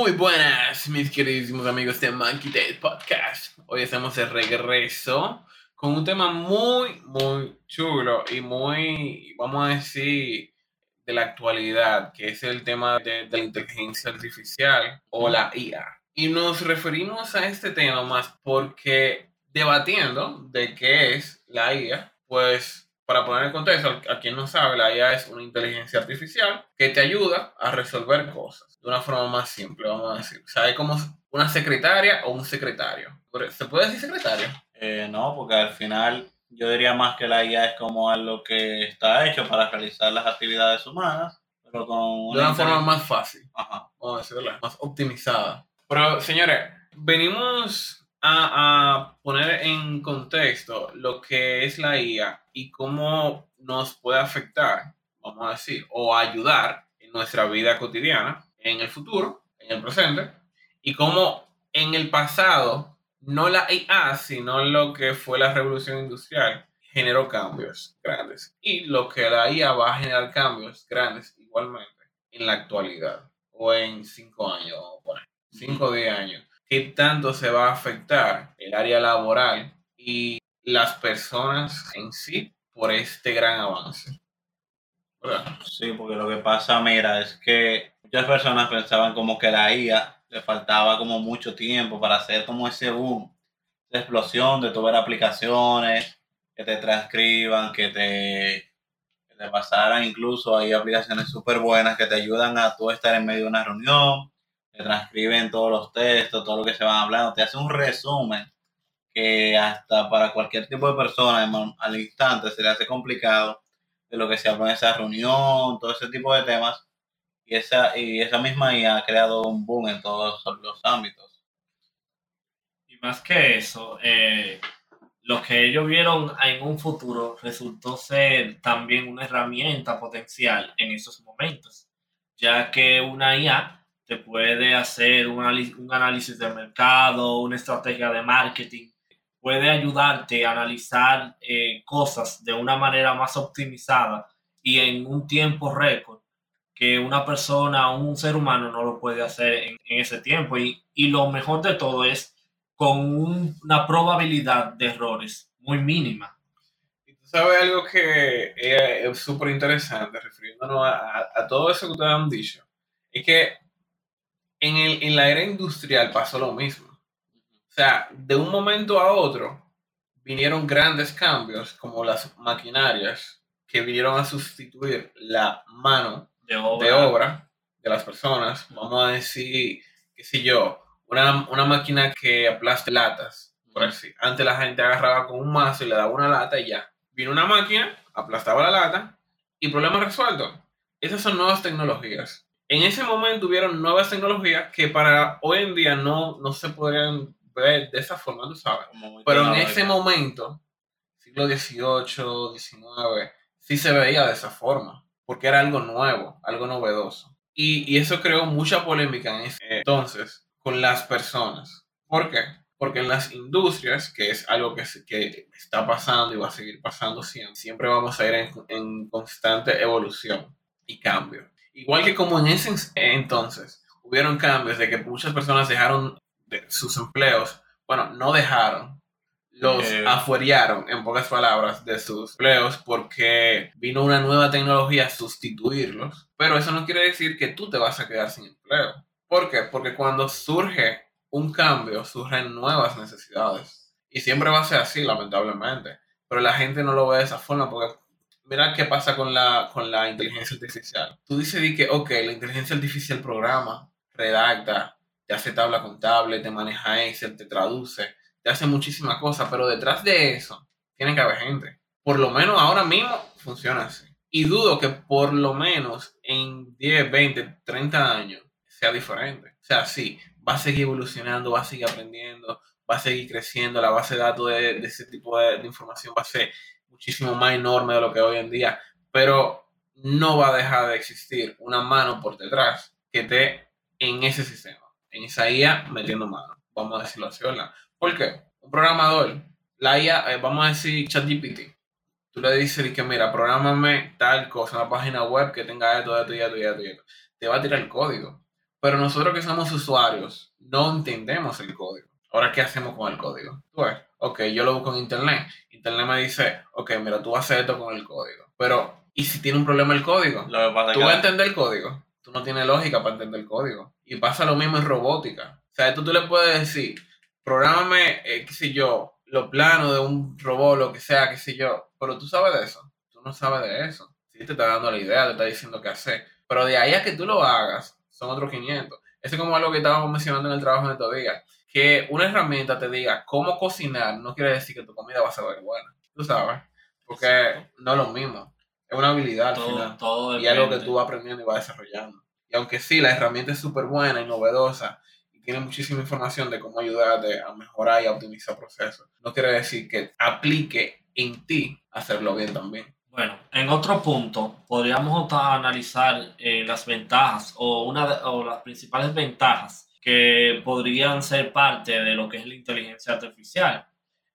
Muy buenas, mis queridísimos amigos de Monkey Day Podcast. Hoy estamos de regreso con un tema muy, muy chulo y muy, vamos a decir, de la actualidad, que es el tema de, de la inteligencia artificial o la IA. Y nos referimos a este tema más porque debatiendo de qué es la IA, pues para poner en contexto, a quien no sabe, la IA es una inteligencia artificial que te ayuda a resolver cosas de una forma más simple, vamos a decir. O sea, es como una secretaria o un secretario. ¿Se puede decir secretario? Eh, no, porque al final yo diría más que la IA es como algo que está hecho para realizar las actividades humanas, pero con De una forma más fácil, Ajá. vamos a decirlo, más optimizada. Pero, señores, venimos a, a, poner en contexto lo que es la IA y cómo nos puede afectar, vamos a decir, o ayudar en nuestra vida cotidiana, en el futuro, en el presente, y cómo en el pasado, no la IA, sino lo que fue la revolución industrial, generó cambios grandes. Y lo que la IA va a generar cambios grandes igualmente en la actualidad, o en cinco años, poner, cinco o diez años qué tanto se va a afectar el área laboral y las personas en sí por este gran avance. Sí, porque lo que pasa, mira, es que muchas personas pensaban como que la IA le faltaba como mucho tiempo para hacer como ese boom, esa explosión de las aplicaciones que te transcriban, que te, que te pasaran incluso hay aplicaciones súper buenas que te ayudan a tú estar en medio de una reunión te transcriben todos los textos, todo lo que se van hablando, te hace un resumen hasta para cualquier tipo de persona al instante se le hace complicado de lo que se habló en esa reunión, todo ese tipo de temas. Y esa, y esa misma IA ha creado un boom en todos los ámbitos. Y más que eso, eh, lo que ellos vieron en un futuro resultó ser también una herramienta potencial en esos momentos, ya que una IA te puede hacer un, un análisis de mercado, una estrategia de marketing, puede ayudarte a analizar eh, cosas de una manera más optimizada y en un tiempo récord que una persona un ser humano no lo puede hacer en, en ese tiempo. Y, y, lo mejor de todo es con un, una probabilidad de errores muy mínima. Tú sabes algo que es súper interesante, refiriéndonos a, a, a todo eso que ustedes han dicho, es que en, el, en la era industrial pasó lo mismo. Sea, de un momento a otro vinieron grandes cambios como las maquinarias que vinieron a sustituir la mano de obra de, obra de las personas. Vamos a decir, qué sé yo, una, una máquina que aplaste latas. Por así. Antes la gente agarraba con un mazo y le daba una lata y ya. Vino una máquina, aplastaba la lata y problema resuelto. Esas son nuevas tecnologías en ese momento hubieron nuevas tecnologías que para hoy en día no, no se podrían de esa forma, tú sabes. Pero en ese momento, siglo XVIII, XIX, sí se veía de esa forma, porque era algo nuevo, algo novedoso. Y, y eso creó mucha polémica en ese entonces con las personas. ¿Por qué? Porque en las industrias, que es algo que, que está pasando y va a seguir pasando siempre, siempre vamos a ir en, en constante evolución y cambio igual que como en ese entonces hubieron cambios de que muchas personas dejaron de sus empleos, bueno, no dejaron, los eh. afuerearon, en pocas palabras, de sus empleos porque vino una nueva tecnología a sustituirlos, pero eso no quiere decir que tú te vas a quedar sin empleo. ¿Por qué? Porque cuando surge un cambio, surgen nuevas necesidades. Y siempre va a ser así, lamentablemente. Pero la gente no lo ve de esa forma porque mira qué pasa con la, con la inteligencia artificial. Tú dices que, ok, la inteligencia artificial programa, redacta, te hace tabla contable, te maneja Excel, te traduce, te hace muchísimas cosas, pero detrás de eso tiene que haber gente. Por lo menos ahora mismo funciona así. Y dudo que por lo menos en 10, 20, 30 años sea diferente. O sea, sí, va a seguir evolucionando, va a seguir aprendiendo, va a seguir creciendo, la base de datos de, ese tipo de, de información va a ser muchísimo más enorme de lo que hoy en día, pero no va a dejar de existir una mano por detrás que esté en ese sistema, en esa IA metiendo mano, vamos a decirlo así, ¿verdad? ¿Por qué? Un programador, la IA, eh, vamos a decir ChatGPT, tú le dices que mira, prográmame tal cosa, una página web que tenga esto, esto y esto y esto, y esto. te va a tirar el código. Pero nosotros que somos usuarios no entendemos el código. Ahora, ¿qué hacemos con el código? Tú ves, ok, yo lo busco en internet. Internet me dice, ok, mira, tú hacer esto con el código. Pero, ¿y si tiene un problema el código? Lo que pasa es Tú que- vas a entender el código. Tú no tienes lógica para entender el código. Y pasa lo mismo en robótica. O sea, tú, tú le puedes decir, prográmame, eh, qué sé yo, los planos de un robot, lo que sea, qué sé yo. Pero tú sabes de eso. Tú no sabes de eso. Sí, te está dando la idea, te está diciendo qué hacer. Pero de ahí a que tú lo hagas, son otros 500. Eso es como algo que estábamos mencionando en el trabajo en estos días. Que una herramienta te diga cómo cocinar no quiere decir que tu comida va a ser buena. Tú sabes. Porque no es lo mismo. Es una habilidad al Todo, final todo y algo que tú vas aprendiendo y vas desarrollando. Y aunque sí, la herramienta es súper buena y novedosa y tiene muchísima información de cómo ayudarte a mejorar y a optimizar procesos, no quiere decir que aplique en ti hacerlo bien también. Bueno, en otro punto, podríamos analizar eh, las ventajas o, una de- o las principales ventajas que podrían ser parte de lo que es la inteligencia artificial.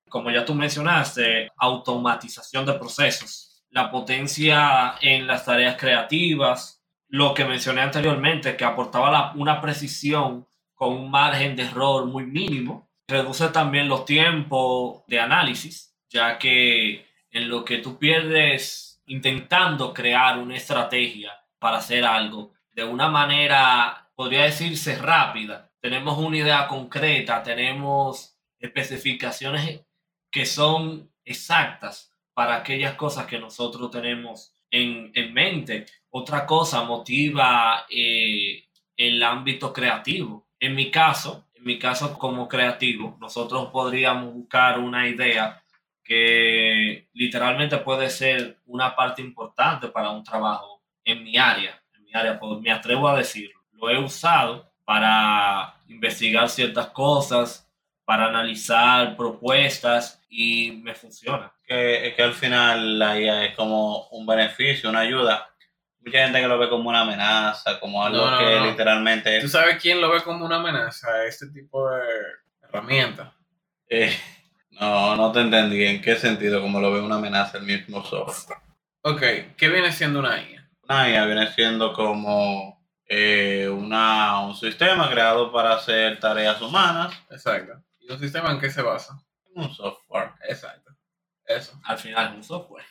Como ya tú mencionaste, automatización de procesos, la potencia en las tareas creativas, lo que mencioné anteriormente, que aportaba una precisión con un margen de error muy mínimo, reduce también los tiempos de análisis, ya que en lo que tú pierdes intentando crear una estrategia para hacer algo de una manera, podría decirse, rápida. Tenemos una idea concreta, tenemos especificaciones que son exactas para aquellas cosas que nosotros tenemos en, en mente. Otra cosa motiva eh, el ámbito creativo. En mi caso, en mi caso como creativo, nosotros podríamos buscar una idea que literalmente puede ser una parte importante para un trabajo en mi área. En mi área, pues, me atrevo a decirlo. Lo he usado para investigar ciertas cosas, para analizar propuestas y me funciona. que, que al final la IA es como un beneficio, una ayuda. Mucha gente que lo ve como una amenaza, como algo No, no, que no. literalmente ¿Tú sabes quién lo ve como una amenaza? Este tipo de herramienta. eh, no, no te entendí en qué sentido como lo ve una amenaza el mismo software. Ok, ¿qué viene siendo una IA? Una IA viene siendo como eh, una, un sistema creado para hacer tareas humanas, Exacto. ¿Y un sistema en qué se basa? un software. Exacto. Eso. Al final es un software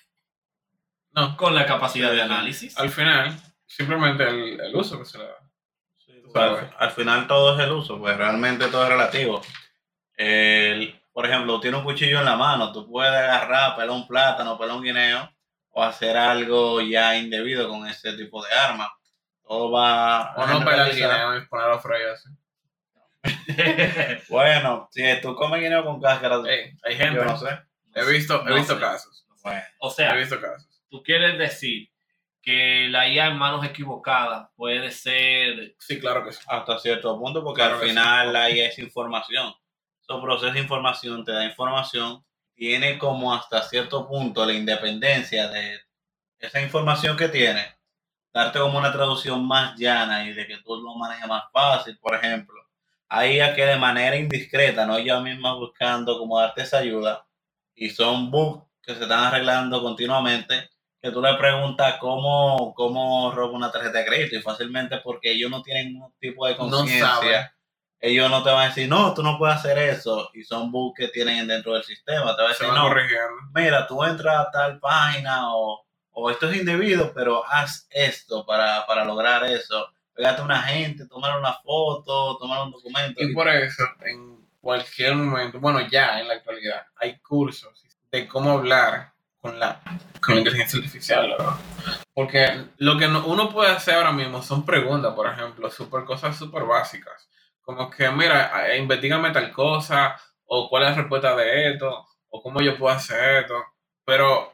No, con la capacidad de análisis. al final, simplemente el, el uso que se le da. Sí, pues, al, al final todo es el uso, pues realmente todo es relativo. El- por ejemplo, tiene un cuchillo en la mano, tú puedes agarrar, pelar un plátano, pelar un guineo o hacer algo ya indebido con ese tipo de arma. Todo va O no pelar el guineo y ponerlo a freír así. Bueno, si tú comes guineo con cáscara, Ey, hay gente. yo no sé. He visto, he No visto sé. casos. Bueno, o He sea, visto casos. Tú quieres decir que la IA en manos equivocadas puede ser Sí, claro que sí. hasta cierto punto, porque Claro al sí. final la IA es información. Eso procesa información, te da información, tiene como hasta cierto punto la independencia de esa información que tiene, darte como una traducción más llana y de que tú lo manejes más fácil, por ejemplo. Hay IA que de manera indiscreta, no ella misma buscando como darte esa ayuda, y son bugs que se están arreglando continuamente, que tú le preguntas cómo, cómo robo una tarjeta de crédito y fácilmente porque ellos no tienen ningún tipo de No conciencia. ellos no te van a decir, no, tú no puedes hacer eso. Y son bugs que tienen dentro del sistema. Te van a decir, no, mira, tú entras a tal página o, o esto es indebido, pero haz esto para, para lograr eso. Pégate a una gente, tomar una foto, tomar un documento. Y por eso, en cualquier momento, bueno, ya en la actualidad, hay cursos de cómo hablar con la, con la inteligencia artificial. Porque lo que no- uno puede hacer ahora mismo son preguntas, por ejemplo, super cosas súper básicas. Como que, mira, eh, investigame tal cosa, o cuál es la respuesta de esto, o cómo yo puedo hacer esto. Pero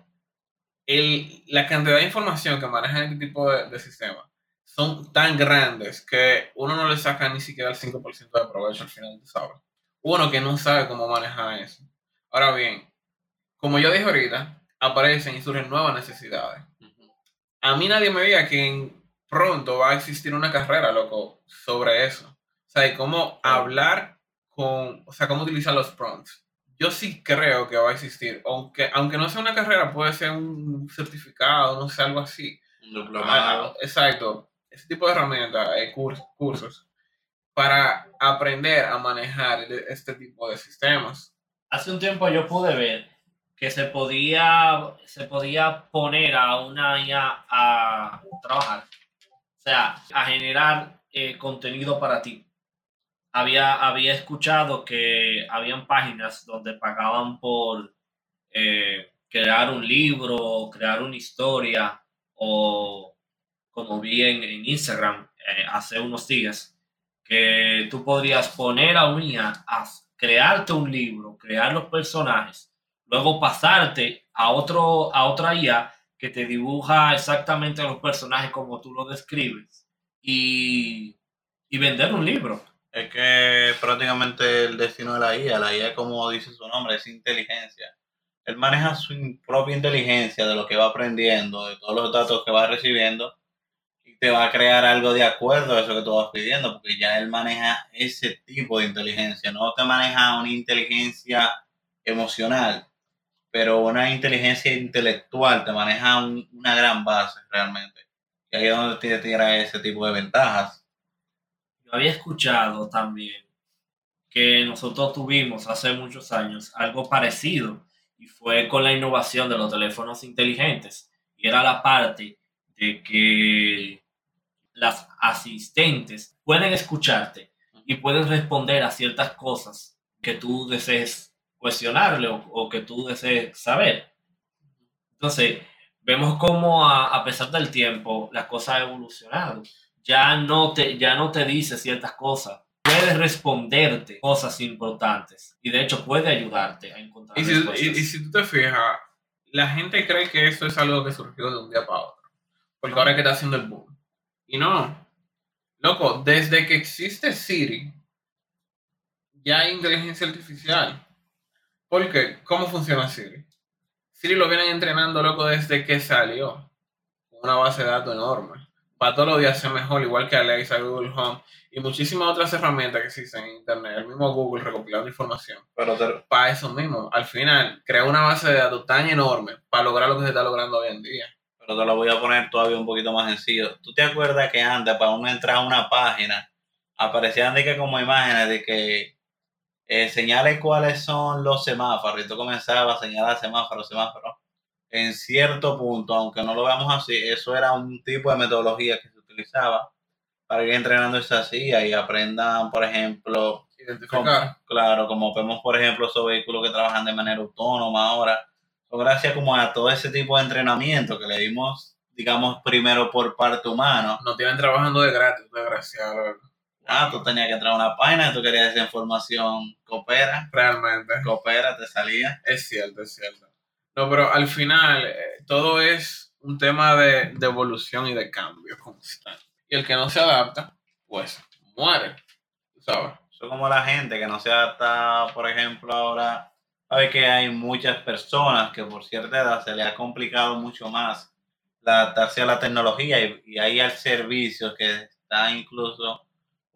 el, la cantidad de información que manejan este tipo de, de sistemas son tan grandes que uno no le saca ni siquiera el 5% de provecho al final, sabes. Uno que no sabe cómo manejar eso. Ahora bien, como yo dije ahorita, aparecen y surgen nuevas necesidades. A mí nadie me diga que pronto va a existir una carrera, loco, sobre eso. O sea, y cómo hablar con, o sea, cómo utilizar los prompts. Yo sí creo que va a existir, aunque, aunque no sea una carrera, puede ser un certificado, no sé, algo así. Un diplomado. Ah, exacto. Ese tipo de herramientas, eh, curs- cursos, para aprender a manejar este tipo de sistemas. Hace un tiempo yo pude ver que se podía, se podía poner a una IA a trabajar, o sea, a generar eh, contenido para ti. Había, había escuchado que habían páginas donde pagaban por eh, crear un libro, crear una historia, o como vi en, Instagram eh, hace unos días, que tú podrías poner a un IA a crearte un libro, crear los personajes, luego pasarte a, otro, a otra IA que te dibuja exactamente los personajes como tú lo describes y, y vender un libro. Es que prácticamente el destino de la IA, la IA como dice su nombre, es inteligencia. Él maneja su propia inteligencia de lo que va aprendiendo, de todos los datos que va recibiendo, y te va a crear algo de acuerdo a eso que tú vas pidiendo, porque ya él maneja ese tipo de inteligencia, no te maneja una inteligencia emocional, pero una inteligencia intelectual, te maneja una gran base realmente. Y ahí es donde te tira ese tipo de ventajas. Yo había escuchado también que nosotros tuvimos hace muchos años algo parecido y fue con la innovación de los teléfonos inteligentes. Y era la parte de que las asistentes pueden escucharte y pueden responder a ciertas cosas que tú desees cuestionarle o, que tú desees saber. Entonces, vemos cómo a, pesar del tiempo las cosas han evolucionado. Ya no, te, ya no te dice ciertas cosas puede responderte cosas importantes y de hecho puede ayudarte a encontrar y si, y, si tú te fijas, la gente cree que esto es algo que surgió de un día para otro, porque ahora es que está haciendo el boom. Y no, loco, desde que existe Siri, ya hay inteligencia artificial. Porque, ¿cómo funciona Siri? Siri lo vienen entrenando, loco, desde que salió. Una base de datos enorme. Para todos los días ser mejor, igual que Alexa, Google Home y muchísimas otras herramientas que existen en Internet, el mismo Google recopilando información. Pero para eso mismo, al final, crea una base de datos tan enorme para lograr lo que se está logrando hoy en día. Pero te lo voy a poner todavía un poquito más sencillo. ¿Tú te acuerdas que antes, para uno entrar a una página, aparecían de que como imágenes de que eh, señale cuáles son los semáforos, y tú comenzabas a señalar semáforos, semáforos. En cierto punto, aunque no lo veamos así, eso era un tipo de metodología que se utilizaba para ir entrenando esa silla y aprendan, por ejemplo, identificar. claro, como vemos, por ejemplo, esos vehículos que trabajan de manera autónoma ahora, son gracias como a todo ese tipo de entrenamiento que le dimos, digamos, primero por parte humana. No tienen trabajando de gratis, desgraciado. Ah, tú tenías que entrar a una página y tú querías esa información, coopera. Realmente. Coopera, te salía. Es cierto, es cierto. No, pero al final, eh, todo es un tema de, de evolución y de cambio constante y el que no se adapta, pues muere, ¿sabes? Son como la gente que no se adapta, por ejemplo, ahora, sabe que hay muchas personas que por cierta edad se le ha complicado mucho más adaptarse a la tecnología y, y hay al servicio que está incluso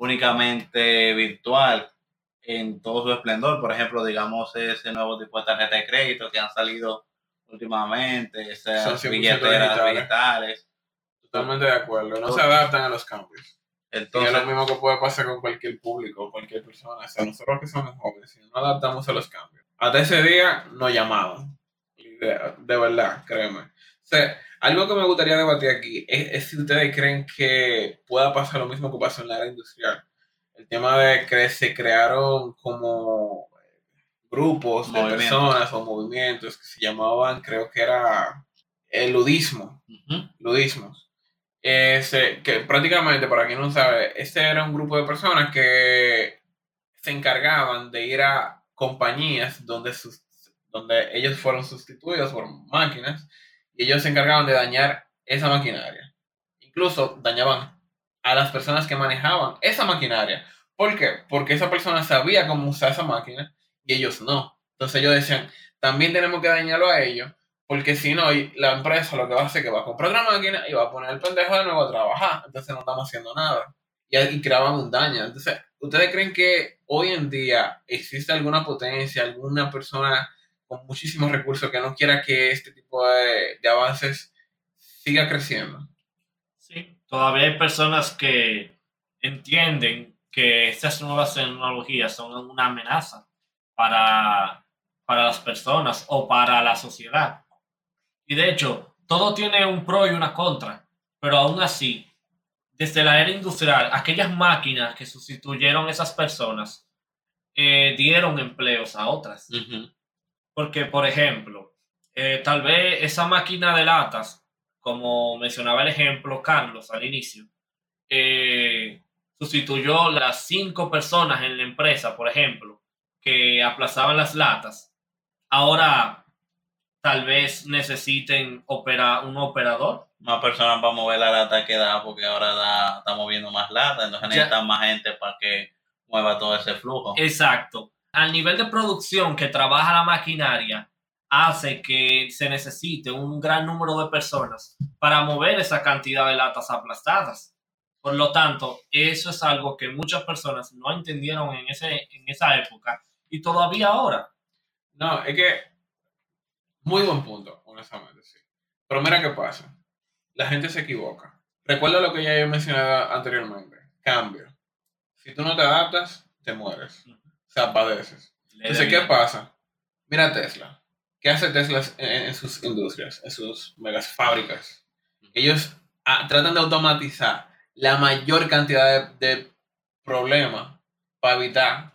únicamente virtual en todo su esplendor. Por ejemplo, digamos ese nuevo tipo de tarjeta de crédito que han salido últimamente, esas billeteras digitales Totalmente de acuerdo. No se adaptan a los cambios. Entonces, y es lo mismo que puede pasar con cualquier público, cualquier persona. O sea, nosotros que somos jóvenes, si no adaptamos a los cambios. Hasta ese día nos llamaban. De, de verdad, créeme. Sea, algo que me gustaría debatir aquí es, si ustedes creen que pueda pasar lo mismo que pasó en la era industrial. El tema de que se crearon como grupos de personas o movimientos que se llamaban, creo que era el ludismo. Ludismos que prácticamente, para quien no sabe, este era un grupo de personas que se encargaban de ir a compañías donde, sus, donde ellos fueron sustituidos por máquinas y ellos se encargaban de dañar esa maquinaria. Incluso dañaban a las personas que manejaban esa maquinaria. ¿Por qué? Porque esa persona sabía cómo usar esa máquina y ellos no. Entonces ellos decían, también tenemos que dañarlo a ellos porque si no, la empresa lo que va a hacer es que va a comprar otra máquina y va a poner el pendejo de nuevo a trabajar. Entonces no estamos haciendo nada. Y, y creaban un daño. Entonces, ¿ustedes creen que hoy en día existe alguna potencia, alguna persona con muchísimos recursos que no quiera que este tipo de, de avances siga creciendo? Sí, todavía hay personas que entienden que estas nuevas tecnologías son una amenaza para, para las personas o para la sociedad. Y de hecho, todo tiene un pro y una contra, pero aún así, desde la era industrial, aquellas máquinas que sustituyeron a esas personas eh, dieron empleos a otras. Porque, por ejemplo, eh, tal vez esa máquina de latas, como mencionaba el ejemplo Carlos al inicio, eh, sustituyó las cinco personas en la empresa, por ejemplo, que aplazaban las latas. Ahora tal vez necesiten operar un operador. Más personas para mover la lata que da, porque ahora da, está moviendo más lata, entonces necesitan más gente para que mueva todo ese flujo. Exacto. Al nivel de producción que trabaja la maquinaria, hace que se necesite un gran número de personas para mover esa cantidad de latas aplastadas. Por lo tanto, eso es algo que muchas personas no entendieron en, ese, en esa época y todavía ahora. No, es que muy buen punto, honestamente, sí. Pero mira qué pasa. La gente se equivoca. Recuerda lo que ya he mencionado anteriormente. Cambio. Si tú no te adaptas, te mueres. O sea, padeces. Entonces, ¿qué pasa? Mira Tesla. ¿Qué hace Tesla en, sus industrias, en sus megas fábricas? Ellos ah, tratan de automatizar la mayor cantidad de, problemas para evitar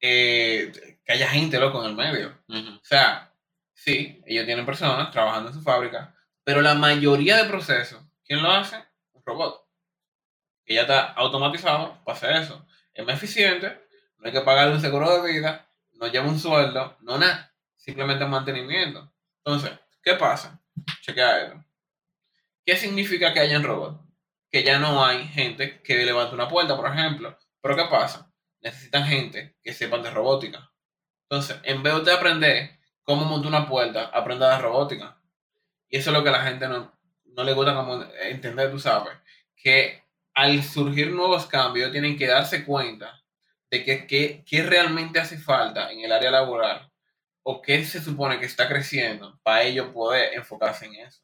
eh, que haya gente loco en el medio. O sea, sí, ellos tienen personas trabajando en su fábrica, pero la mayoría de procesos, ¿quién lo hace? Un robot. Que ya está automatizado para hacer eso. Es más eficiente, no hay que pagarle un seguro de vida, no lleva un sueldo, no nada, simplemente mantenimiento. Entonces, ¿qué pasa? Chequea esto. ¿Qué significa que hayan robots? Que ya no hay gente que levante una puerta, por ejemplo. Pero ¿qué pasa? necesitan gente que sepan de robótica. Entonces, en vez de aprender cómo montar una puerta, aprenda de robótica. Y eso es lo que a la gente no, no le gusta como entender, tú sabes, que al surgir nuevos cambios tienen que darse cuenta de que, qué realmente hace falta en el área laboral o qué se supone que está creciendo para ellos poder enfocarse en eso.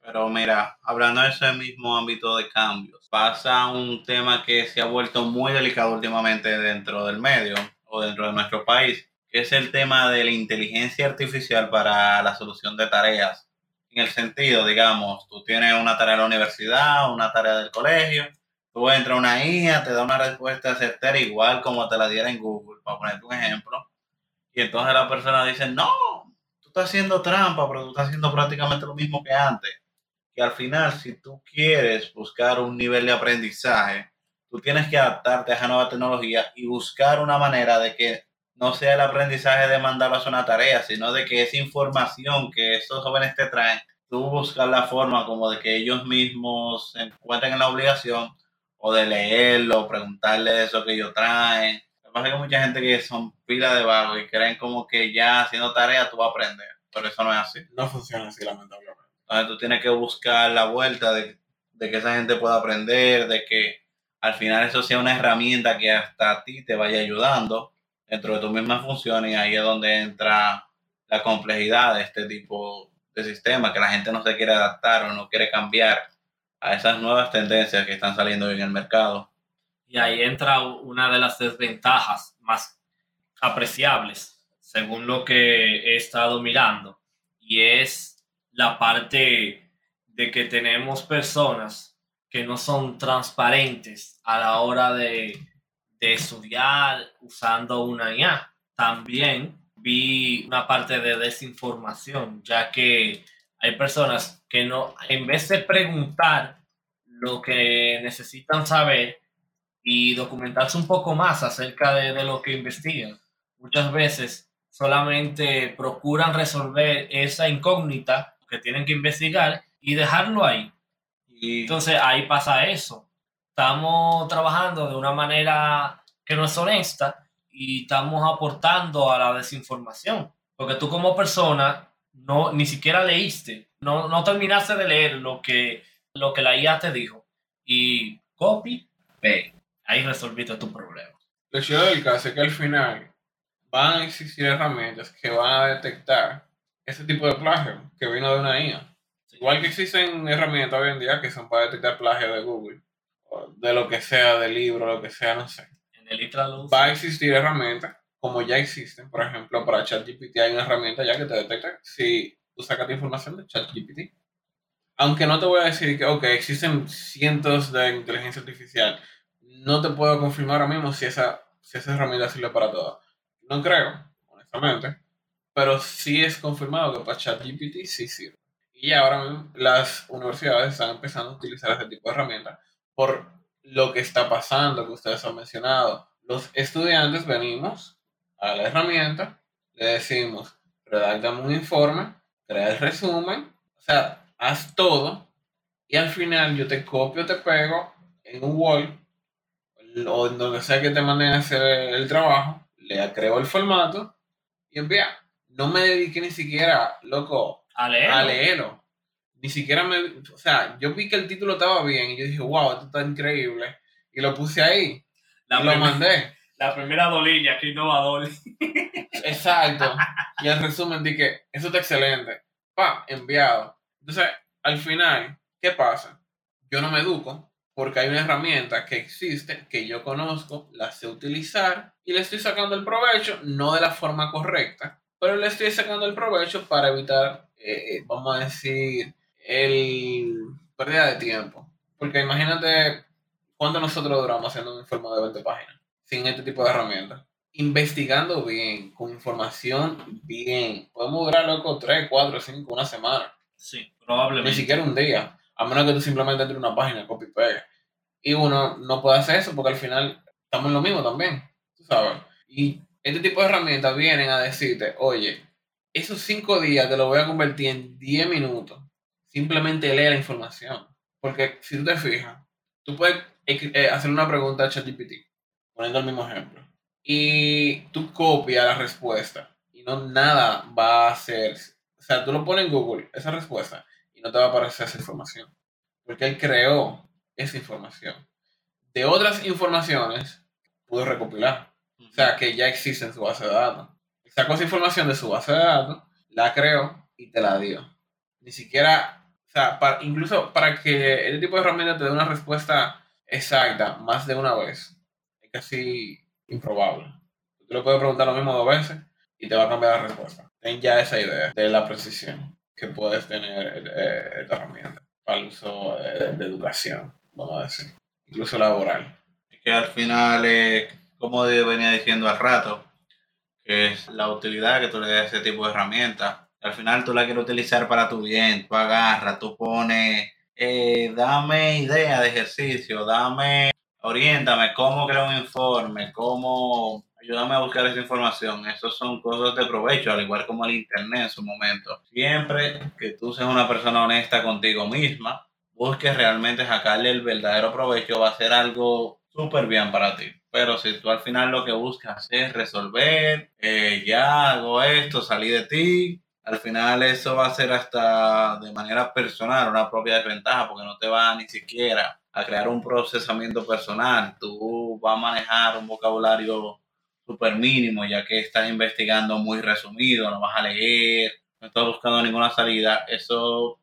Pero mira, hablando de ese mismo ámbito de cambios, pasa un tema que se ha vuelto muy delicado últimamente dentro del medio o dentro de nuestro país, que es el tema de la inteligencia artificial para la solución de tareas. En el sentido, digamos, tú tienes una tarea de la universidad, una tarea del colegio, tú entras una IA, te da una respuesta certera igual como te la diera en Google, para ponerte un ejemplo, y entonces la persona dice, no, tú estás haciendo trampa, pero tú estás haciendo prácticamente lo mismo que antes al final, si tú quieres buscar un nivel de aprendizaje, tú tienes que adaptarte a esa nueva tecnología y buscar una manera de que no sea el aprendizaje de mandarlos a una tarea, sino de que esa información que estos jóvenes te traen, tú buscar la forma como de que ellos mismos se encuentren en la obligación o de leerlo, preguntarle eso que ellos traen. Me pasa que hay mucha gente que son pila de vagos y creen como que ya haciendo tarea tú vas a aprender, pero eso no es así. No funciona así, lamentablemente. Entonces tú tienes que buscar la vuelta de, que esa gente pueda aprender, de que al final eso sea una herramienta que hasta a ti te vaya ayudando dentro de tus mismas funciones y ahí es donde entra la complejidad de este tipo de sistema, que la gente no se quiere adaptar o no quiere cambiar a esas nuevas tendencias que están saliendo en el mercado. Y ahí entra una de las desventajas más apreciables, según lo que he estado mirando, y es la parte de que tenemos personas que no son transparentes a la hora de, estudiar usando una IA. También vi una parte de desinformación, ya que hay personas que no, en vez de preguntar lo que necesitan saber y documentarse un poco más acerca de, de lo que investigan, muchas veces solamente procuran resolver esa incógnita que tienen que investigar y dejarlo ahí. Y entonces ahí pasa eso. Estamos trabajando de una manera que no es honesta y estamos aportando a la desinformación. Porque tú como persona no, ni siquiera leíste, no, no terminaste de leer lo que, lo que la IA te dijo. Y copy, paste. Ahí resolviste tu problema. Lo chido del caso es que al final van a existir herramientas que van a detectar ese tipo de plagio que vino de una IA. Igual que existen herramientas hoy en día que son para detectar plagio de Google de lo que sea, de libro, lo que sea, no sé. En el ITRA Va a existir herramientas, como ya existen, por ejemplo, para ChatGPT hay una herramienta ya que te detecta si tú sacas información de ChatGPT. Aunque no te voy a decir que, ok, existen cientos de inteligencia artificial, no te puedo confirmar ahora mismo si esa, si esa herramienta sirve para todo. No creo, honestamente, pero sí es confirmado que para ChatGPT sí sirve. Y ahora mismo las universidades están empezando a utilizar ese tipo de herramientas por lo que está pasando, que ustedes han mencionado. Los estudiantes venimos a la herramienta, le decimos, redáctame un informe, crea el resumen, o sea, haz todo, y al final yo te copio, te pego en un Word, o en donde sea que te manden a hacer el trabajo, le creo el formato y envía. No me dediqué ni siquiera, loco, A leer. a leerlo. Ni siquiera me. O sea, yo vi que el título estaba bien y yo dije, wow, esto está increíble. Y lo puse ahí. La, y lo mandé. La primera dolilla, que innovador. Exacto. y el resumen dije, eso está excelente. Pa, enviado. Entonces, al final, ¿qué pasa? Yo no me educo porque hay una herramienta que existe, que yo conozco, la sé utilizar y le estoy sacando el provecho, no de la forma correcta, pero le estoy sacando el provecho para evitar, eh, vamos a decir, el pérdida de tiempo. Porque imagínate cuánto nosotros duramos haciendo un informe de 20 páginas sin este tipo de herramientas. Investigando bien, con información bien. Podemos durar, loco, 3, 4, 5, una semana. Sí, Ni probablemente. siquiera un día. A menos que tú simplemente entres en una página, copy pegue. Y uno no puede hacer eso porque al final estamos en lo mismo también. Tú sabes. Y este tipo de herramientas vienen a decirte, oye, esos 5 días te lo voy a convertir en 10 minutos. Simplemente lee la información. Porque si tú te fijas, tú puedes eh, hacer una pregunta a ChatGPT, poniendo el mismo ejemplo. Y tú copias la respuesta. Y no nada va a hacer. O sea, tú lo pones en Google, esa respuesta y no te va a aparecer esa información. Porque él creó esa información. De otras informaciones, pudo recopilar. O sea, que ya existe en su base de datos. Sacó esa información de su base de datos, la creó y te la dio. Ni siquiera, o sea, para- incluso para que este tipo de herramienta te dé una respuesta exacta más de una vez, casi improbable. Tú le puedes preguntar lo mismo dos veces y te va a cambiar la respuesta. Ten ya esa idea de la precisión que puedes tener eh, esta herramienta para el uso de, de educación, vamos a decir, incluso laboral. Que al final, eh, como venía diciendo al rato, que es la utilidad que tú le das a ese tipo de herramientas. Al final tú la quieres utilizar para tu bien, tú agarras, tú pones, eh, dame idea de ejercicio, dame, oriéntame cómo crear un informe, cómo ayúdame a buscar esa información. Esas son cosas de provecho, al igual como el internet en su momento. Siempre que tú seas una persona honesta contigo misma, busques realmente sacarle el verdadero provecho, va a ser algo súper bien para ti. Pero si tú al final lo que buscas es resolver, eh, ya hago esto, salí de ti, al final eso va a ser hasta de manera personal una propia desventaja porque no te va ni siquiera a crear un procesamiento personal. Tú vas a manejar un vocabulario súper mínimo ya que estás investigando muy resumido, no vas a leer, no estás buscando ninguna salida. Eso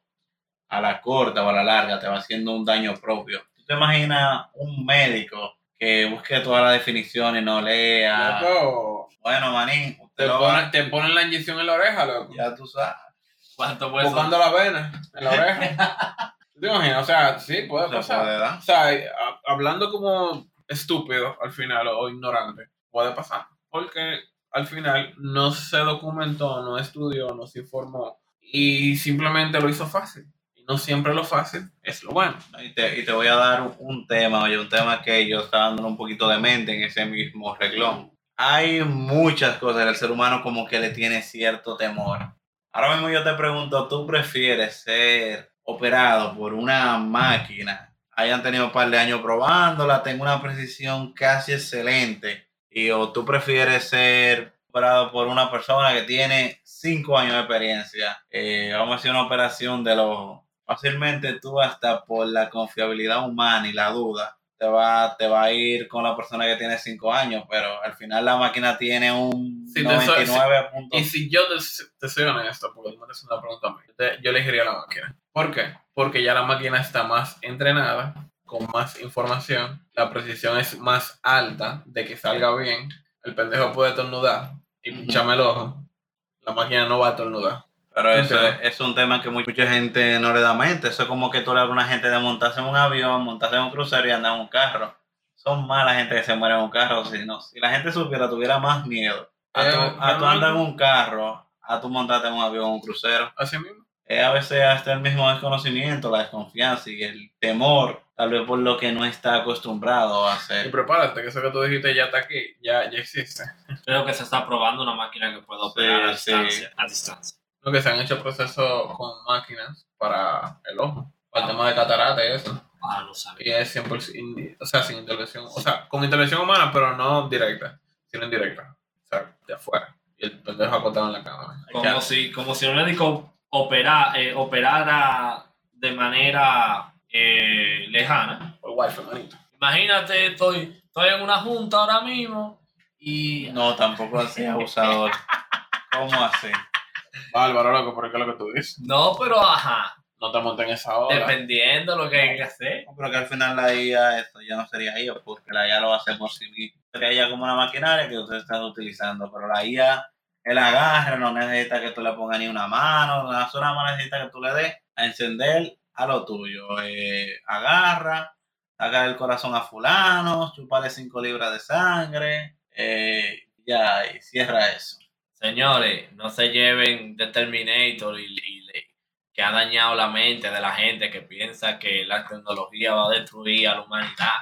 a la corta o a la larga te va haciendo un daño propio. ¿Tú te imaginas un médico que busque toda la definición y no lea? Loco, Bueno, manín, te, lo ponen, te ponen la inyección en la oreja, loco. ya tú sabes. ¿Cuánto puede buscando la vena en la oreja. ¿Tú te imaginas? O sea, sí, puede pasar. puede dar. O sea, a- hablando como estúpido al final o ignorante, puede pasar. Porque al final no se documentó, no estudió, no se informó y simplemente lo hizo fácil. Y no siempre lo fácil es lo bueno. Y te, y te voy a dar un, un tema, oye, un tema que yo estaba dando un poquito de mente en ese mismo reglón. Hay muchas cosas que el ser humano como que le tiene cierto temor. Ahora mismo yo te pregunto, ¿tú prefieres ser operado por una máquina? Hayan tenido un par de años probándola, tengo una precisión casi excelente. Y o tú prefieres ser operado por una persona que tiene cinco años de experiencia. Eh, vamos a hacer una operación de los fácilmente tú hasta por la confiabilidad humana y la duda te va, te va a ir con la persona que tiene 5 años, pero al final la máquina tiene un Sí, te soy- 99 puntos. Y si yo te, te soy honesto, porque tú me haces una pregunta a mí, yo te- yo elegiría la máquina. ¿Por qué? Porque ya la máquina está más entrenada con más información, la precisión es más alta de que salga bien. El pendejo puede tornudar y pinchame el ojo. La máquina no va a tornudar. Pero eso es, es un tema que mucha gente no le da mente. Eso es como que tú le hablas a una gente de montarse en un avión, montarse en un crucero y andar en un carro. Son malas gente que se muere en un carro. Si, no, si la gente supiera, tuviera más miedo a tu, Eh, a tu no, andar en un carro, a tu montarte en un avión o un crucero. Así mismo. Es a veces hasta el mismo desconocimiento, la desconfianza y el temor, tal vez por lo que no está acostumbrado a Y hacer. prepárate, que eso que tú dijiste ya está aquí, ya, ya existe. Creo que se está probando una máquina que puede operar a Sí, distancia. A distancia. Lo que se han hecho procesos con máquinas para el ojo, para el tema de catarata y eso. Ah, no sabía. Y es 100%, in- o sea, sin intervención, o sea, con intervención humana, pero no directa, sino indirecta. O sea, de afuera. Y el pendejo acotado en la cámara. Como si, como si un médico opera, eh, operara de manera eh, lejana. Por wifi, manito. Imagínate, estoy, estoy en una junta ahora mismo y No, tampoco así, abusador. ¿Cómo así? Bárbaro, loco, porque es lo que tú dices. no, pero ajá, No te montes en esa hora. dependiendo de lo que hay que hacer. Pero que al final la IA, esto ya no sería IA, porque la IA lo hacer por sí misma. Sería ya como una maquinaria que usted está utilizando, pero la IA, el agarre, no necesita que tú le pongas ni una mano, nada, solo necesita que tú le des a encender a lo tuyo. Eh, agarra, saca el corazón a fulano, chupale 5 libras de sangre, eh, ya, y cierra eso. Señores, no se lleven de Terminator y, y que ha dañado la mente de la gente que piensa que la tecnología va a destruir a la humanidad.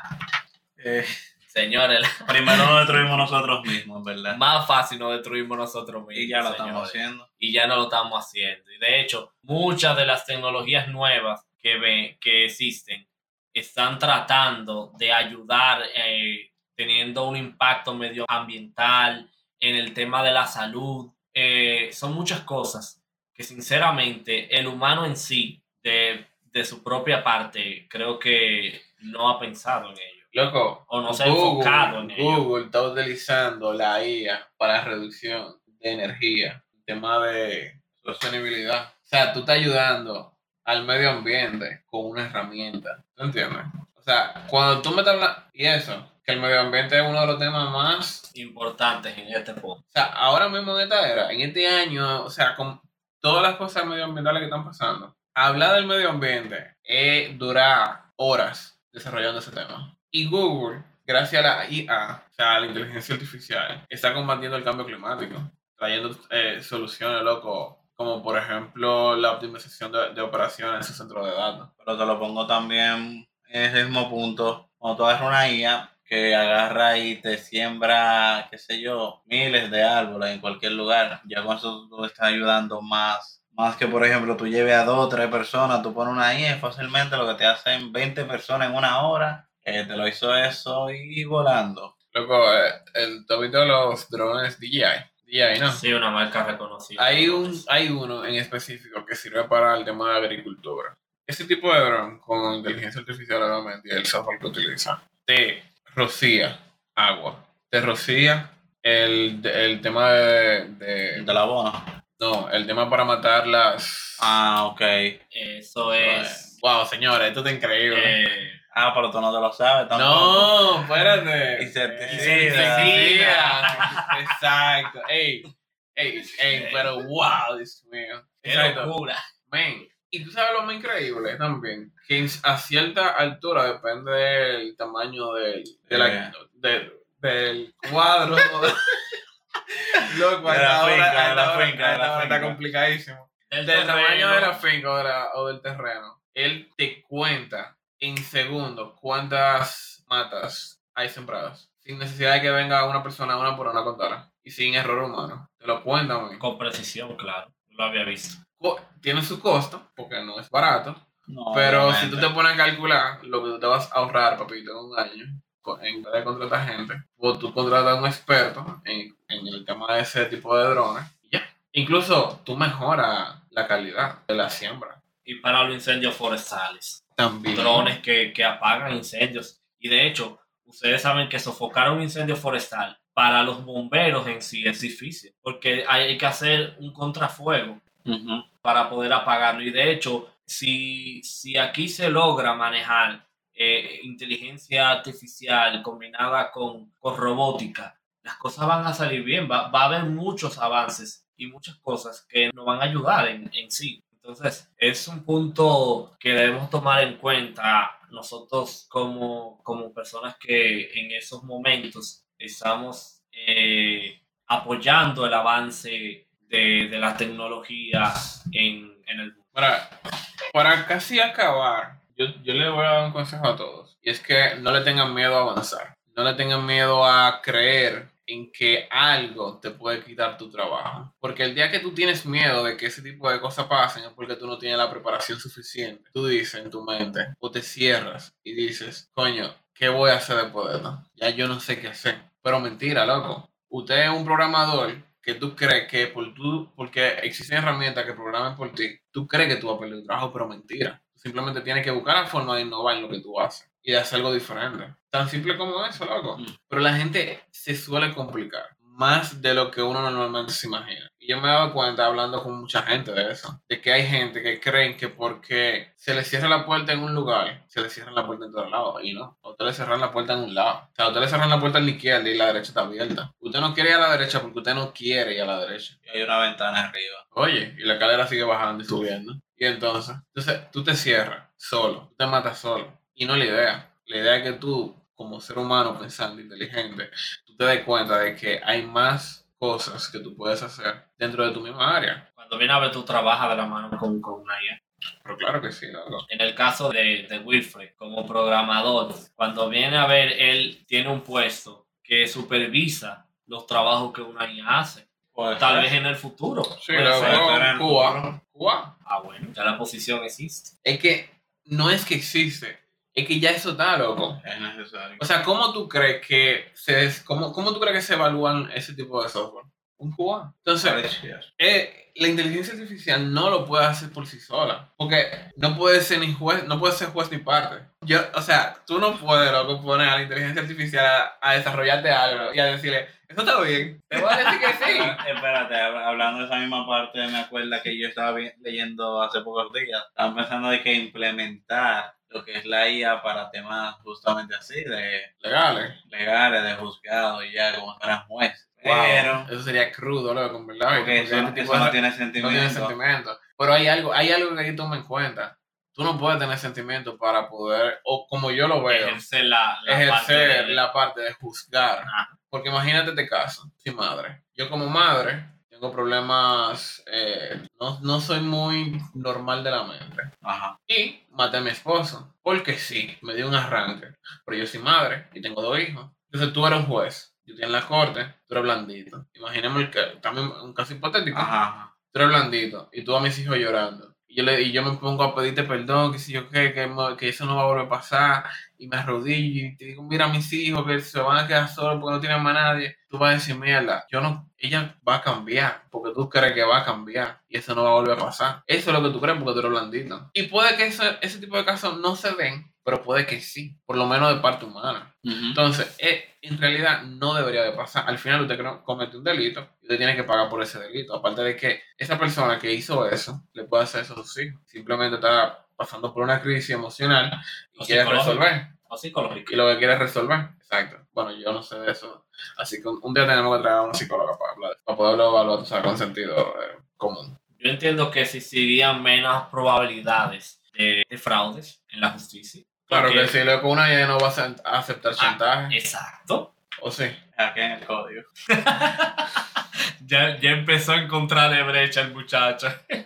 Eh, Señores, la- primero nos destruimos nosotros mismos, ¿verdad? más fácil nos destruimos nosotros mismos. Y ya lo señores. estamos haciendo. y ya no lo estamos haciendo. Y de hecho, muchas de las tecnologías nuevas que, ve- que existen están tratando de ayudar eh, teniendo un impacto medioambiental en el tema de la salud. Eh, son muchas cosas que sinceramente el humano en sí, de, de su propia parte, creo que no ha pensado en ello. Loco, O no se ha enfocado en ello. Google está utilizando la IA para reducción de energía, tema de sostenibilidad. O sea, tú estás ayudando al medio ambiente con una herramienta. ¿Tú entiendes? O sea, cuando tú me estás hablando, y eso, que el medio ambiente es uno de los temas más Importantes en este punto. o sea, ahora mismo en esta era, en este año, o sea, con todas las cosas medioambientales que están pasando, hablar del medio ambiente es durar horas desarrollando ese tema. Y Google, gracias a la IA, o sea, a la inteligencia artificial, está combatiendo el cambio climático, trayendo eh, soluciones, loco, como por ejemplo la optimización de, operaciones en su centro de datos. pero te lo pongo también en ese mismo punto. Cuando tú agarras una IA que agarra y te siembra, qué sé yo, miles de árboles en cualquier lugar, ya con eso tú estás ayudando más. Más que, por ejemplo, tú lleves a dos o tres personas, tú pones una y fácilmente lo que te hacen 20 personas en una hora, eh, te lo hizo eso y volando. Loco, eh, el tobito de los drones DJI. DJI, ¿no? Sí, una marca reconocida. Hay, un, hay uno en específico que sirve para el tema de agricultura. Ese tipo de dron con inteligencia artificial obviamente y el software que utiliza te rocía agua, te rocía el, el tema de, de- De la bono. no, el tema para matar las Ah, ok. Eso es. wow señores, esto está increíble. eh, Ah, pero tú no te lo sabes tampoco. no, espérate. Insecticida. Insecticida. Exacto. Ey, ey, ey, pero wow, Dios mío. qué Exacto. locura. Men, y tú sabes lo más increíble también, que a cierta altura depende del tamaño del, de la- del cuadro. Loco, De la finca, de la ahora- finca, está finca. complicadísimo. El Del terreno, tamaño de la finca o, de la- o del terreno, él te cuenta en segundos cuántas matas hay sembradas. Sin necesidad de que venga una persona una por una a contar. Y sin error humano. Te lo cuenta, men. Con precisión, claro. Lo había visto. Tiene su costo, porque no es barato. No, Pero obviamente. si tú te pones a calcular lo que tú te vas a ahorrar, papito, en un año, en vez de contratar gente, o tú contratas a un experto en, en el tema de ese tipo de drones, y ya. Incluso tú mejoras la calidad de la siembra. Y para los incendios forestales. También. Drones que, que apagan incendios. Y de hecho, ustedes saben que sofocar un incendio forestal para los bomberos en sí es difícil. Porque hay que hacer un contrafuego Ujú. Para poder apagarlo. Y de hecho, si, si aquí se logra manejar eh, inteligencia artificial combinada con, con, robótica, las cosas van a salir bien, va, va, a haber muchos avances y muchas cosas que nos van a ayudar en, en sí. Entonces, es un punto que debemos tomar en cuenta nosotros como, como personas que en esos momentos estamos eh, apoyando el avance de, de la tecnología en, en el mundo. Para, para casi acabar, yo, yo le voy a dar un consejo a todos. Y es que no le tengan miedo a avanzar. No le tengan miedo a creer en que algo te puede quitar tu trabajo. Porque el día que tú tienes miedo de que ese tipo de cosas pasen es porque tú no tienes la preparación suficiente. Tú dices en tu mente o te cierras y dices, coño, ¿qué voy a hacer después de esto? Ya yo no sé qué hacer. Pero mentira, loco. Usted es un programador que tú crees que por tú, porque existen herramientas que programan por ti, tú crees que tú vas a perder tu trabajo, pero mentira. Simplemente tienes que buscar la forma de innovar en lo que tú haces y de hacer algo diferente. Tan simple como eso, loco. Mm. Pero la gente se suele complicar más de lo que uno normalmente se imagina. Y yo me he dado cuenta hablando con mucha gente de eso, de que hay gente que creen que porque se le cierra la puerta en un lugar, se le cierra la puerta en todo lado. Y no, a usted le cierran la puerta en un lado. O sea, a usted le cierran la puerta en la izquierda y la derecha está abierta. Usted no quiere ir a la derecha porque usted no quiere ir a la derecha. Y hay una ventana arriba. Oye, y la escalera sigue bajando y subiendo. Y entonces, entonces tú te cierras solo, tú te matas solo. Y no es la idea. La idea es que tú, como ser humano pensando, inteligente, tú te des cuenta de que hay más cosas que tú puedes hacer dentro de tu misma área. Cuando viene a ver, tú trabajas de la mano con, con una IA. Pero claro que sí, loco. En el caso de, de Wilfred, como programador, cuando viene a ver, él tiene un puesto que supervisa los trabajos que una IA hace. Puede Tal ser. vez en el futuro. Sí, en el Cuba. Cuba. Ah, bueno, ya la posición existe. Es que no es que existe, es que ya eso está, loco. Es necesario. O sea, ¿cómo tú crees que se, cómo, cómo tú crees que se evalúan ese tipo de software? Un QA. Entonces, eh, la inteligencia artificial no lo puede hacer por sí sola. Porque no puede ser ni juez, no puede ser juez ni parte. Yo, o sea, tú no puedes, loco, poner a la inteligencia artificial a, a desarrollarte algo y a decirle, eso está bien. Te voy a decir que sí. Espérate, hab- hablando de esa misma parte, me acuerda que yo estaba leyendo hace pocos días. Estaban pensando de que implementar lo que es la IA para temas justamente así, de Legales. legales, de juzgado y ya como fueran jueces. Wow, Pero, eso sería crudo, loco, en verdad. porque eso, este tipo eso no de- tiene no tiene sentimiento. sentimiento. Pero hay algo, hay algo que hay que tomar en cuenta. Tú no puedes tener sentimiento para poder, o como yo lo veo, Ejercer la, la parte ejercer de- la parte de juzgar. Ajá. Porque imagínate este caso, sin madre. Yo como madre tengo problemas, eh, no, no soy muy normal de la mente. Ajá. Y maté a mi esposo, porque sí, me dio un arranque. Pero yo soy madre y tengo dos hijos. Entonces tú eres un juez, yo estoy en la corte, tú eres blandito. Imaginemos el que, también un caso hipotético. Ajá. ajá. Tú eres blandito y tú a mis hijos llorando. Y yo, le, y yo me pongo a pedirte perdón, que si yo qué, que, que eso no va a volver a pasar. Y me arrodillo y te digo, mira a mis hijos que se van a quedar solos porque no tienen más nadie. Tú vas a decir, mierda, yo no, ella va a cambiar porque tú crees que va a cambiar y eso no va a volver a pasar. Eso es lo que tú crees porque tú eres blandito. Y puede que eso- ese tipo de casos no se den, pero puede que sí, por lo menos de parte humana. Entonces, eh, en realidad no debería de pasar. Al final usted comete un delito y usted tiene que pagar por ese delito. Aparte de que esa persona que hizo eso le puede hacer eso a sus hijos. Simplemente está pasando por una crisis emocional y O quiere psicológica. resolver. O psicológico. Y lo que quiere es resolver. Exacto. Bueno, yo no sé de eso. Así que un un día tenemos que traer a una psicóloga para hablar, para poderlo evaluar o sea, con sentido eh, común. Yo entiendo que existirían menos probabilidades de, de fraudes en la justicia. Claro que si le con una no va a ace- a aceptar Ah, chantaje. Exacto. ¿O sí? Aquí en el código. Ya, ya empezó a encontrar de brecha el muchacho.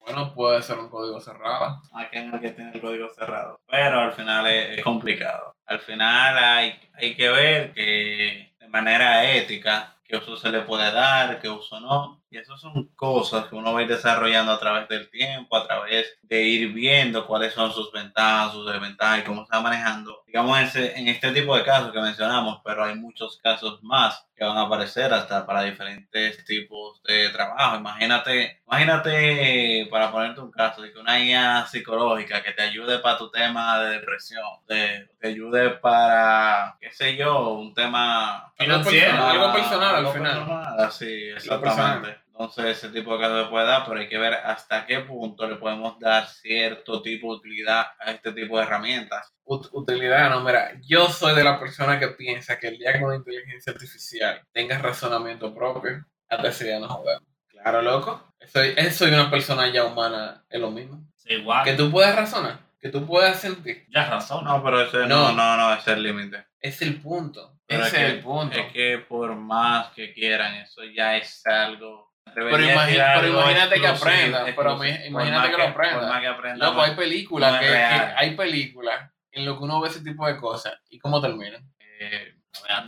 Bueno, puede ser un código cerrado. Aquí en el que tiene el código cerrado. Pero al final es, es complicado. Al final hay, hay que ver que de manera ética qué uso se le puede dar, qué uso no. Y eso son cosas que uno va a ir desarrollando a través del tiempo, a través de ir viendo cuáles son sus ventajas, sus desventajas y cómo se está manejando. Digamos, en, ese- en este tipo de casos que mencionamos, pero hay muchos casos más que van a aparecer hasta para diferentes tipos de trabajo. Imagínate, imagínate para ponerte un caso de que una guía psicológica que te ayude para tu tema de depresión, de, te ayude para, qué sé yo, un tema Financiero. Algo personal al final. personal, sí, exactamente. Entonces, ese tipo de casos se puede dar, pero hay que ver hasta qué punto le podemos dar cierto tipo de utilidad a este tipo de herramientas. utilidad, no, mira, yo soy de la persona que piensa que el día que una inteligencia artificial tenga razonamiento propio, hasta ese día no jodemos. Claro, loco. Soy, soy una persona ya humana, es lo mismo. igual. Que tú puedes razonar, que tú puedes sentir. Ya razón. No, pero ese no, no, no, ese es el límite. Es el punto. ese es, el punto. Es que por más que quieran, eso ya es algo pero, imagínate que aprenda, pero imagínate que, lo aprenda. No, pues hay películas que, hay películas en lo que uno ve ese tipo de cosas y cómo terminan. Eh,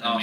no,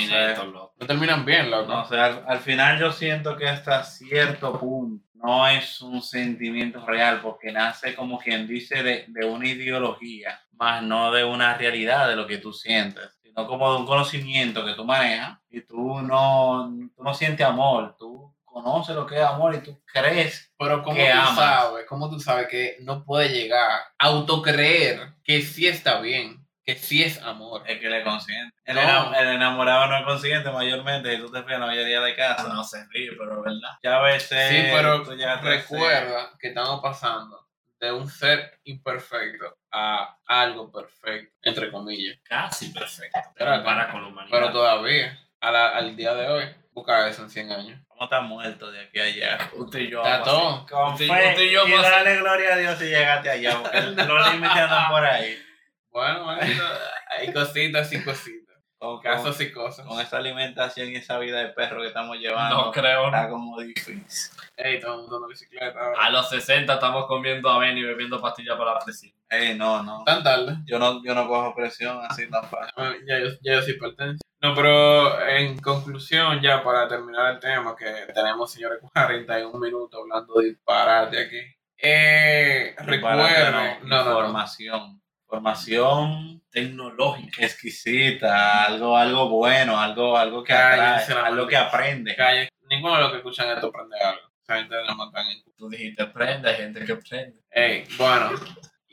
no, terminan bien, loco. No, o sea, al, final yo siento que hasta cierto punto no es un sentimiento real porque nace como quien dice de, de una ideología, más no de una realidad de lo que tú sientes sino como de un conocimiento que tú manejas y tú no, tú no sientes amor, tú conoce lo que es amor y tú crees pero como tú sabes cómo tú sabes que no puede llegar a autocreer que sí está bien que sí es amor. Es que le consciente el, enamorado no es consciente mayormente y tú te fijas la mayoría de casos. No se ríe pero es verdad. Ya a veces sí pero recuerda que estamos pasando de un ser imperfecto a algo perfecto entre comillas. Casi perfecto pero, para con la humanidad. Pero todavía al día de hoy busca eso en 100 años ¿Cómo está muerto de aquí a allá? Usted y yo. Está todo. Con fe, y yo dale gloria a Dios si llegaste allá, porque los límites andan por ahí. Bueno, hay cositas y cositas. Con, casos y cosas. Con esa alimentación y esa vida de perro que estamos llevando. No creo. Está como difícil. Ey, todo el mundo en bicicleta. A los 60 estamos comiendo avena y bebiendo pastillas para la presión. Ey, no, no. Tan tarde. Yo no, yo no cojo presión así tan fácil. Ah, ya, yo, ya yo sí pertenezco. No, pero en conclusión, ya para terminar el tema, que tenemos, señores, 41 minutos hablando de disparate aquí. Eh, recuerden, no, no, formación. Formación tecnológica, exquisita, algo, algo bueno, algo, algo que atrae, algo que aprende. Ninguno de los que escuchan esto aprende algo. Esa gente no matan en... Tú dijiste aprende, hay gente que aprende. Ey, bueno,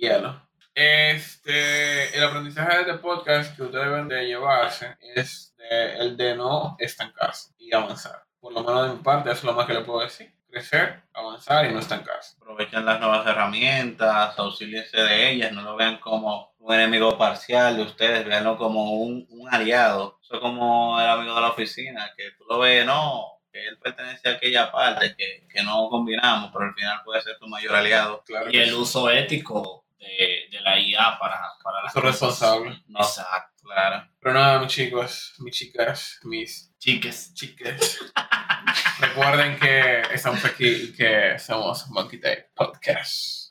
hielo. Este, el aprendizaje de este podcast que ustedes deben de llevarse es el de no estancarse y avanzar. Por lo menos de mi parte, eso es lo más que le puedo decir. Crecer, avanzar y no estancarse. Aprovechen las nuevas herramientas, auxíliense de ellas, no lo vean como un enemigo parcial de ustedes, veanlo como un, un aliado. Eso es como el amigo de la oficina, que tú lo ves, no, que él pertenece a aquella parte que, que no combinamos, pero al final puede ser tu mayor aliado. Claro y el uso ético de, de la IA para, para las responsable. Exacto, claro. Pero nada, mis chicos, mis chicas, mis chiques, chiques. Recuerden que estamos aquí y que somos Monkey Day Podcast.